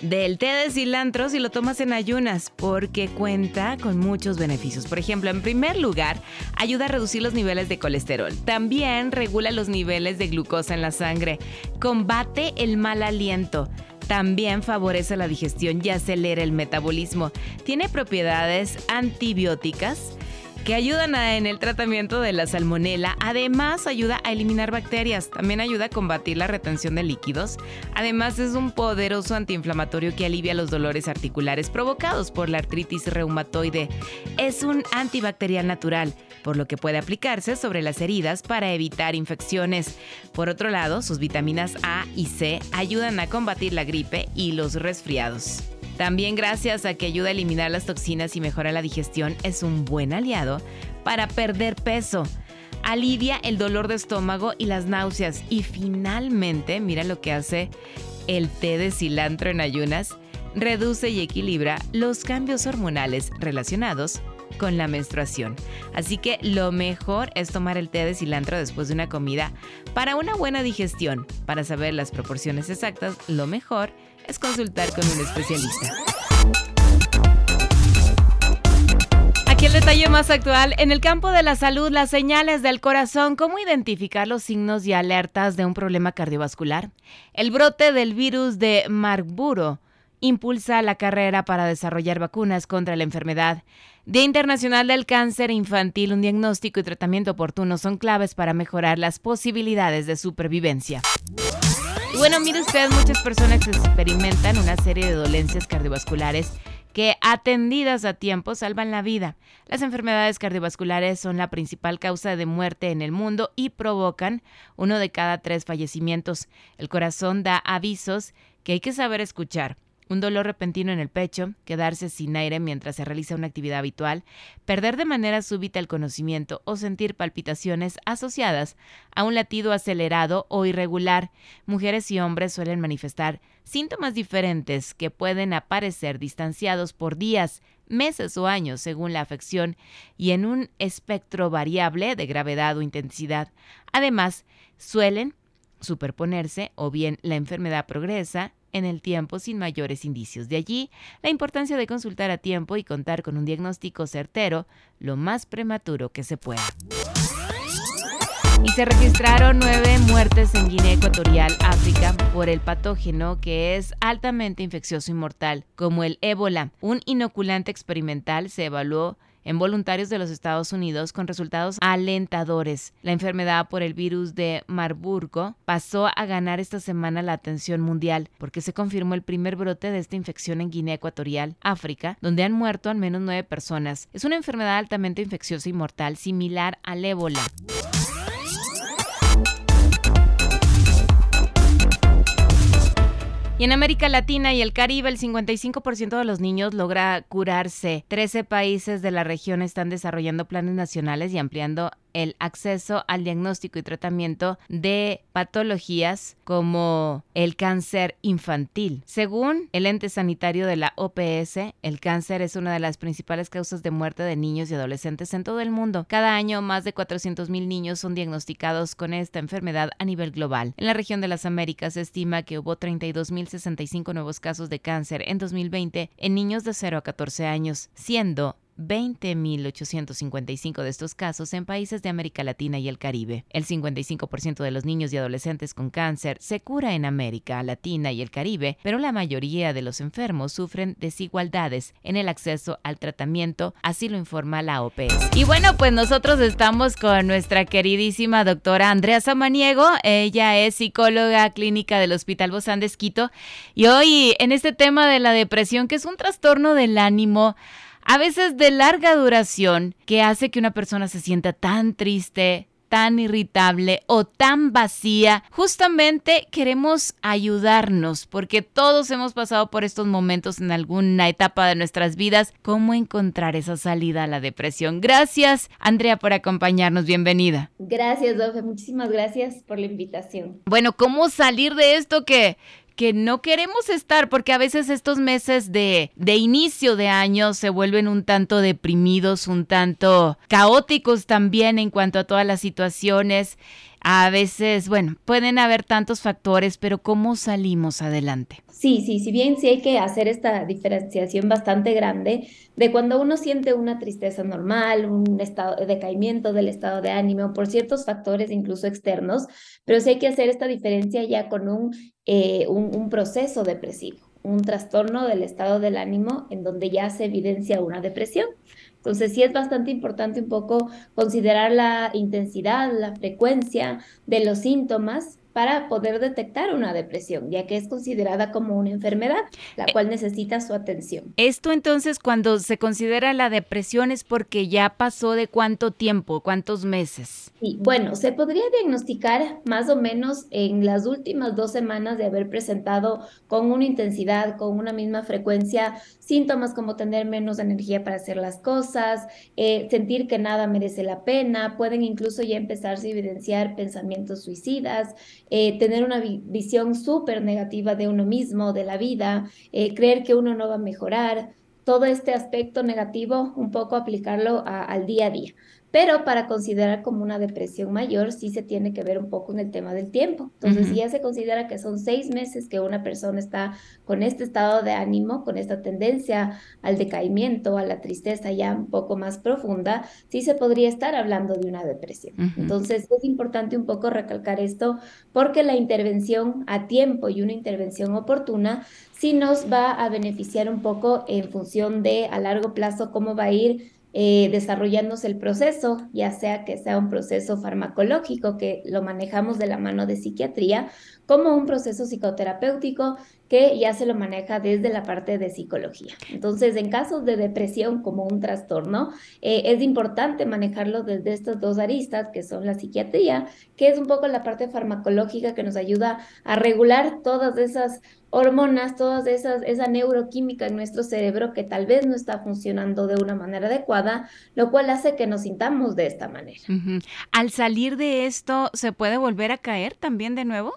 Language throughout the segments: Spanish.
del té de cilantro si lo tomas en ayunas, porque cuenta con muchos beneficios. Por ejemplo, en primer lugar, ayuda a reducir los niveles de colesterol. También regula los niveles de glucosa en la sangre. Combate el mal aliento. También favorece la digestión y acelera el metabolismo. Tiene propiedades antibióticas que ayudan en el tratamiento de la salmonela. Además, ayuda a eliminar bacterias. También ayuda a combatir la retención de líquidos. Además, es un poderoso antiinflamatorio que alivia los dolores articulares provocados por la artritis reumatoide. Es un antibacterial natural, por lo que puede aplicarse sobre las heridas para evitar infecciones. Por otro lado, sus vitaminas A y C ayudan a combatir la gripe y los resfriados. También gracias a que ayuda a eliminar las toxinas y mejora la digestión, es un buen aliado para perder peso. Alivia el dolor de estómago y las náuseas. Y finalmente, mira lo que hace el té de cilantro en ayunas. Reduce y equilibra los cambios hormonales relacionados con la menstruación. Así que lo mejor es tomar el té de cilantro después de una comida para una buena digestión. Para saber las proporciones exactas, lo mejor es consultar con un especialista. Aquí el detalle más actual, en el campo de la salud, las señales del corazón, cómo identificar los signos y alertas de un problema cardiovascular. El brote del virus de Marburgo impulsa la carrera para desarrollar vacunas contra la enfermedad. Día Internacional del Cáncer Infantil, un diagnóstico y tratamiento oportuno son claves para mejorar las posibilidades de supervivencia. Y bueno, mire usted, muchas personas experimentan una serie de dolencias cardiovasculares que atendidas a tiempo salvan la vida. Las enfermedades cardiovasculares son la principal causa de muerte en el mundo y provocan uno de cada tres fallecimientos. El corazón da avisos que hay que saber escuchar un dolor repentino en el pecho, quedarse sin aire mientras se realiza una actividad habitual, perder de manera súbita el conocimiento o sentir palpitaciones asociadas a un latido acelerado o irregular. Mujeres y hombres suelen manifestar síntomas diferentes que pueden aparecer distanciados por días, meses o años según la afección y en un espectro variable de gravedad o intensidad. Además, suelen superponerse o bien la enfermedad progresa en el tiempo sin mayores indicios. De allí la importancia de consultar a tiempo y contar con un diagnóstico certero lo más prematuro que se pueda. Y se registraron nueve muertes en Guinea Ecuatorial, África, por el patógeno que es altamente infeccioso y mortal, como el ébola. Un inoculante experimental se evaluó en voluntarios de los Estados Unidos con resultados alentadores. La enfermedad por el virus de Marburgo pasó a ganar esta semana la atención mundial porque se confirmó el primer brote de esta infección en Guinea Ecuatorial, África, donde han muerto al menos nueve personas. Es una enfermedad altamente infecciosa y mortal similar al ébola. Y en América Latina y el Caribe, el 55% de los niños logra curarse. 13 países de la región están desarrollando planes nacionales y ampliando el acceso al diagnóstico y tratamiento de patologías como el cáncer infantil. Según el ente sanitario de la OPS, el cáncer es una de las principales causas de muerte de niños y adolescentes en todo el mundo. Cada año, más de 400.000 niños son diagnosticados con esta enfermedad a nivel global. En la región de las Américas se estima que hubo 32.065 nuevos casos de cáncer en 2020 en niños de 0 a 14 años, siendo 20.855 de estos casos en países de América Latina y el Caribe. El 55% de los niños y adolescentes con cáncer se cura en América Latina y el Caribe, pero la mayoría de los enfermos sufren desigualdades en el acceso al tratamiento, así lo informa la OPS. Y bueno, pues nosotros estamos con nuestra queridísima doctora Andrea Samaniego. Ella es psicóloga clínica del Hospital Bozán de Esquito y hoy en este tema de la depresión, que es un trastorno del ánimo, a veces de larga duración, que hace que una persona se sienta tan triste, tan irritable o tan vacía, justamente queremos ayudarnos porque todos hemos pasado por estos momentos en alguna etapa de nuestras vidas. ¿Cómo encontrar esa salida a la depresión? Gracias, Andrea, por acompañarnos. Bienvenida. Gracias, Dofe. Muchísimas gracias por la invitación. Bueno, ¿cómo salir de esto que que no queremos estar porque a veces estos meses de, de inicio de año se vuelven un tanto deprimidos, un tanto caóticos también en cuanto a todas las situaciones. A veces, bueno, pueden haber tantos factores, pero ¿cómo salimos adelante? Sí, sí, si bien sí hay que hacer esta diferenciación bastante grande de cuando uno siente una tristeza normal, un estado de decaimiento del estado de ánimo por ciertos factores incluso externos, pero sí hay que hacer esta diferencia ya con un, eh, un, un proceso depresivo, un trastorno del estado del ánimo en donde ya se evidencia una depresión. Entonces sí es bastante importante un poco considerar la intensidad, la frecuencia de los síntomas para poder detectar una depresión, ya que es considerada como una enfermedad, la eh, cual necesita su atención. Esto entonces cuando se considera la depresión es porque ya pasó de cuánto tiempo, cuántos meses. Sí, bueno, se podría diagnosticar más o menos en las últimas dos semanas de haber presentado con una intensidad, con una misma frecuencia, síntomas como tener menos energía para hacer las cosas, eh, sentir que nada merece la pena, pueden incluso ya empezarse a evidenciar pensamientos suicidas, eh, tener una visión súper negativa de uno mismo, de la vida, eh, creer que uno no va a mejorar, todo este aspecto negativo, un poco aplicarlo al día a día. Pero para considerar como una depresión mayor, sí se tiene que ver un poco en el tema del tiempo. Entonces, si ya se considera que son seis meses que una persona está con este estado de ánimo, con esta tendencia al decaimiento, a la tristeza ya un poco más profunda, sí se podría estar hablando de una depresión. Entonces, es importante un poco recalcar esto porque la intervención a tiempo y una intervención oportuna sí nos va a beneficiar un poco en función de a largo plazo cómo va a ir eh, desarrollándose el proceso, ya sea que sea un proceso farmacológico que lo manejamos de la mano de psiquiatría, como un proceso psicoterapéutico que ya se lo maneja desde la parte de psicología. Entonces, en casos de depresión como un trastorno, eh, es importante manejarlo desde estas dos aristas, que son la psiquiatría, que es un poco la parte farmacológica que nos ayuda a regular todas esas hormonas, todas esas, esa neuroquímica en nuestro cerebro que tal vez no está funcionando de una manera adecuada, lo cual hace que nos sintamos de esta manera. Al salir de esto, ¿se puede volver a caer también de nuevo?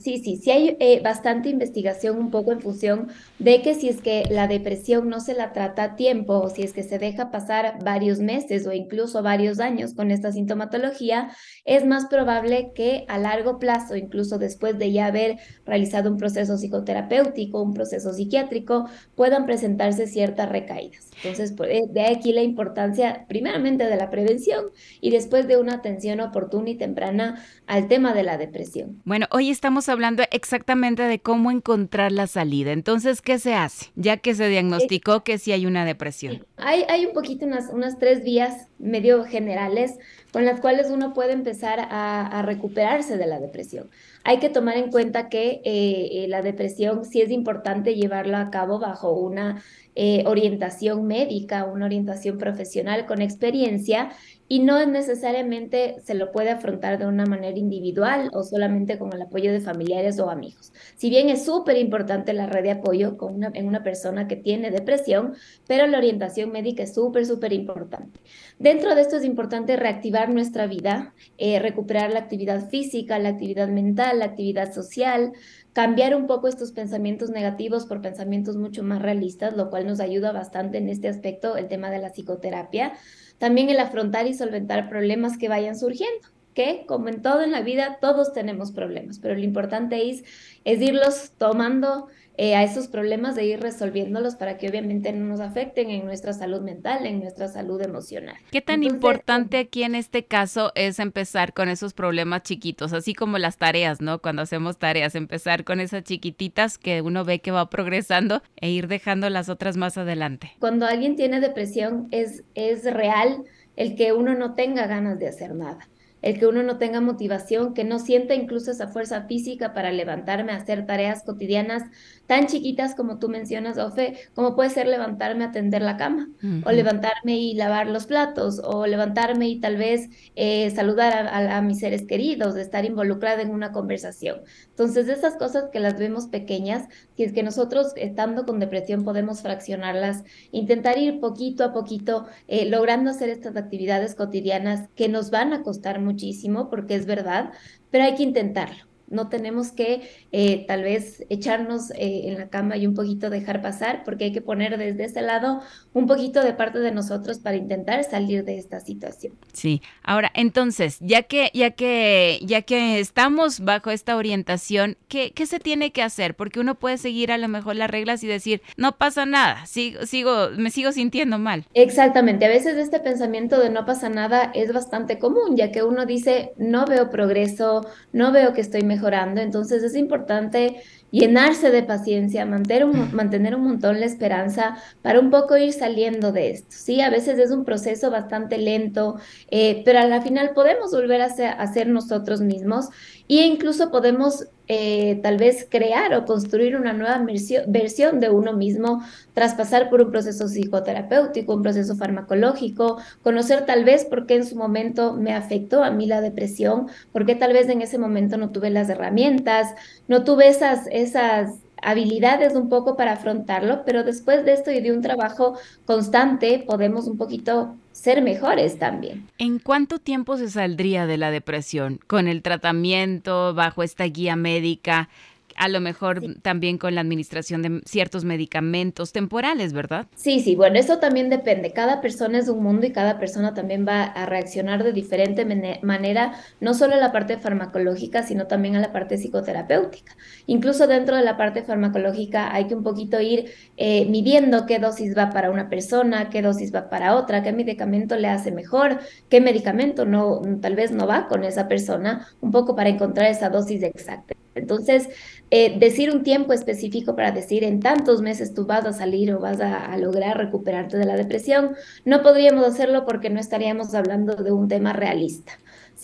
Sí, Sí, sí, hay eh, bastante investigación un poco en función de que si es que la depresión no se la trata a tiempo o si es que se deja pasar varios meses o incluso varios años con esta sintomatología, es más probable que a largo plazo, incluso después de ya haber realizado un proceso psicoterapéutico, un proceso psiquiátrico, puedan presentarse ciertas recaídas. Entonces, pues, eh, de aquí la importancia primeramente de la prevención y después de una atención oportuna y temprana al tema de la depresión. Bueno, hoy estamos hablando exactamente de cómo encontrar la salida. Entonces, ¿qué se hace? Ya que se diagnosticó que sí hay una depresión. Hay, hay un poquito unas, unas tres vías medio generales con las cuales uno puede empezar a, recuperarse de la depresión. Hay que tomar en cuenta que eh, eh, la depresión sí es importante llevarla a cabo bajo una eh, orientación médica, una orientación profesional con experiencia y no necesariamente se lo puede afrontar de una manera individual o solamente con el apoyo de familiares o amigos. Si bien es súper importante la red de apoyo con una, en una persona que tiene depresión, pero la orientación médica es súper, súper importante. Dentro de esto es importante reactivar nuestra vida, recuperar la actividad física, la actividad mental, la actividad social, cambiar un poco estos pensamientos negativos por pensamientos mucho más realistas, lo cual nos ayuda bastante en este aspecto, el tema de la psicoterapia. También el afrontar y solventar problemas que vayan surgiendo que, como en todo en la vida, todos tenemos problemas, pero lo importante es, es irlos tomando eh, a esos problemas de ir resolviéndolos para que obviamente no nos afecten en nuestra salud mental, en nuestra salud emocional. ¿Qué tan importante aquí en este caso es empezar con esos problemas chiquitos, así como las tareas, ¿no? Cuando hacemos tareas, empezar con esas chiquititas que uno ve que va progresando e ir dejando las otras más adelante. Cuando alguien tiene depresión es, es real el que uno no tenga ganas de hacer nada el que uno no tenga motivación, que no sienta incluso esa fuerza física para levantarme a hacer tareas cotidianas tan chiquitas como tú mencionas, Ofe, como puede ser levantarme a tender la cama, o levantarme y lavar los platos, o levantarme y tal vez eh, saludar a, mis seres queridos, de estar involucrada en una conversación. Entonces, esas cosas que las vemos pequeñas, es que nosotros estando con depresión podemos fraccionarlas, intentar ir poquito a poquito eh, logrando hacer estas actividades cotidianas que nos van a costar muchísimo, porque es verdad, pero hay que intentarlo. No tenemos que eh, tal vez echarnos eh, en la cama y un poquito dejar pasar, porque hay que poner desde ese lado un poquito de parte de nosotros para intentar salir de esta situación. Sí. Ahora, entonces, ya que ya que ya que estamos bajo esta orientación, ¿qué, qué se tiene que hacer? Porque uno puede seguir a lo mejor las reglas y decir, no pasa nada, sigo, sigo, me sigo sintiendo mal. Exactamente. A veces este pensamiento de no pasa nada es bastante común, ya que uno dice, no veo progreso, no veo que estoy mejor mejorando. Entonces es importante llenarse de paciencia, mantener un, mantener un montón la esperanza para un poco ir saliendo de esto. Sí, a veces es un proceso bastante lento, eh, pero a la final podemos volver a ser, a ser nosotros mismos e incluso podemos eh, tal vez crear o construir una nueva versión de uno mismo tras pasar por un proceso psicoterapéutico, un proceso farmacológico, conocer tal vez por qué en su momento me afectó a mí la depresión, por qué tal vez en ese momento no tuve las herramientas, no tuve esas, esas habilidades un poco para afrontarlo, pero después de esto y de un trabajo constante podemos un poquito ser mejores también. ¿En cuánto tiempo se saldría de la depresión con el tratamiento bajo esta guía médica? A lo mejor también con la administración de ciertos medicamentos temporales, ¿verdad? Sí, sí, bueno, eso también depende. Cada persona es un mundo y cada persona también va a reaccionar de diferente manera, no solo a la parte farmacológica, sino también a la parte psicoterapéutica. Incluso dentro de la parte farmacológica hay que un poquito ir eh, midiendo qué dosis va para una persona, qué dosis va para otra, qué medicamento le hace mejor, qué medicamento no, tal vez no va con esa persona, un poco para encontrar esa dosis exacta. Entonces, eh, decir un tiempo específico para decir en tantos meses tú vas a salir o vas a, lograr recuperarte de la depresión, no podríamos hacerlo porque no estaríamos hablando de un tema realista.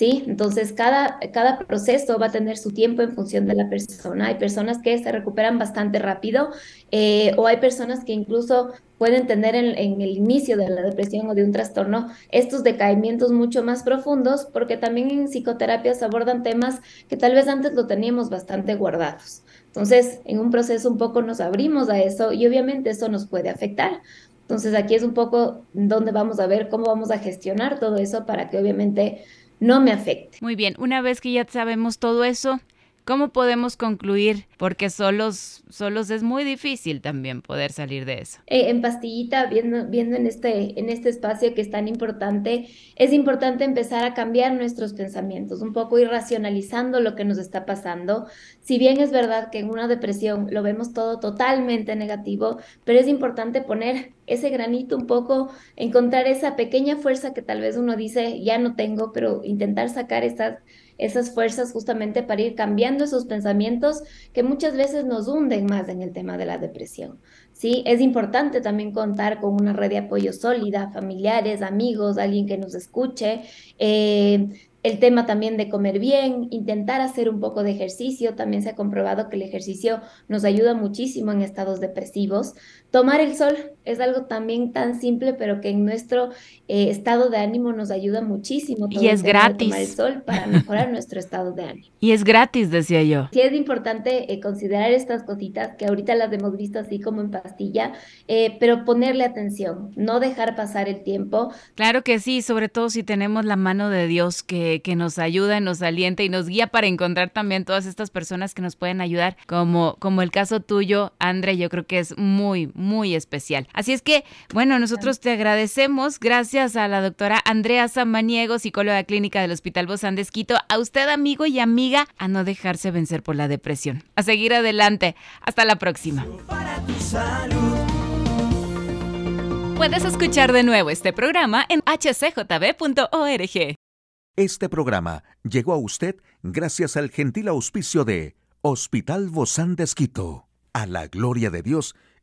¿Sí? Entonces, cada, cada proceso va a tener su tiempo en función de la persona. Hay personas que se recuperan bastante rápido eh, o hay personas que incluso pueden tener en, el inicio de la depresión o de un trastorno estos decaimientos mucho más profundos, porque también en psicoterapia se abordan temas que tal vez antes lo teníamos bastante guardados. Entonces, en un proceso un poco nos abrimos a eso y obviamente eso nos puede afectar. Entonces, aquí es un poco donde vamos a ver cómo vamos a gestionar todo eso para que obviamente no me afecte. Muy bien, una vez que ya sabemos todo eso, ¿Cómo podemos concluir? Porque solos, solos es muy difícil también poder salir de eso. Eh, en pastillita, viendo, viendo en, este, en este espacio que es tan importante, es importante empezar a cambiar nuestros pensamientos, un poco ir racionalizando lo que nos está pasando. Si bien es verdad que en una depresión lo vemos todo totalmente negativo, pero es importante poner ese granito un poco, encontrar esa pequeña fuerza que tal vez uno dice, ya no tengo, pero intentar sacar esas esas fuerzas justamente para ir cambiando esos pensamientos que muchas veces nos hunden más en el tema de la depresión. ¿sí? Es importante también contar con una red de apoyo sólida, familiares, amigos, alguien que nos escuche. Eh, el tema también de comer bien, intentar hacer un poco de ejercicio, también se ha comprobado que el ejercicio nos ayuda muchísimo en estados depresivos. Tomar el sol es algo también tan simple, pero que en nuestro eh, estado de ánimo nos ayuda muchísimo. y es gratis. Tomar el sol para mejorar nuestro estado de ánimo. Y es gratis, decía yo. Sí, es importante eh, considerar estas cositas que ahorita las hemos visto así como en pastilla, eh, pero ponerle atención, no dejar pasar el tiempo. Claro que sí, sobre todo si tenemos la mano de Dios que, que nos ayuda, nos alienta y nos guía para encontrar también todas estas personas que nos pueden ayudar, como, como el caso tuyo, André, yo creo que es muy, muy especial. Así es que, bueno, nosotros te agradecemos, gracias a la doctora Andrea Samaniego, psicóloga clínica del Hospital Bozán de Esquito, a usted amigo y amiga, a no dejarse vencer por la depresión, a seguir adelante. Hasta la próxima. Puedes escuchar de nuevo este programa en hcjb.org. Este programa llegó a usted gracias al gentil auspicio de Hospital Bozán de Esquito, a la gloria de Dios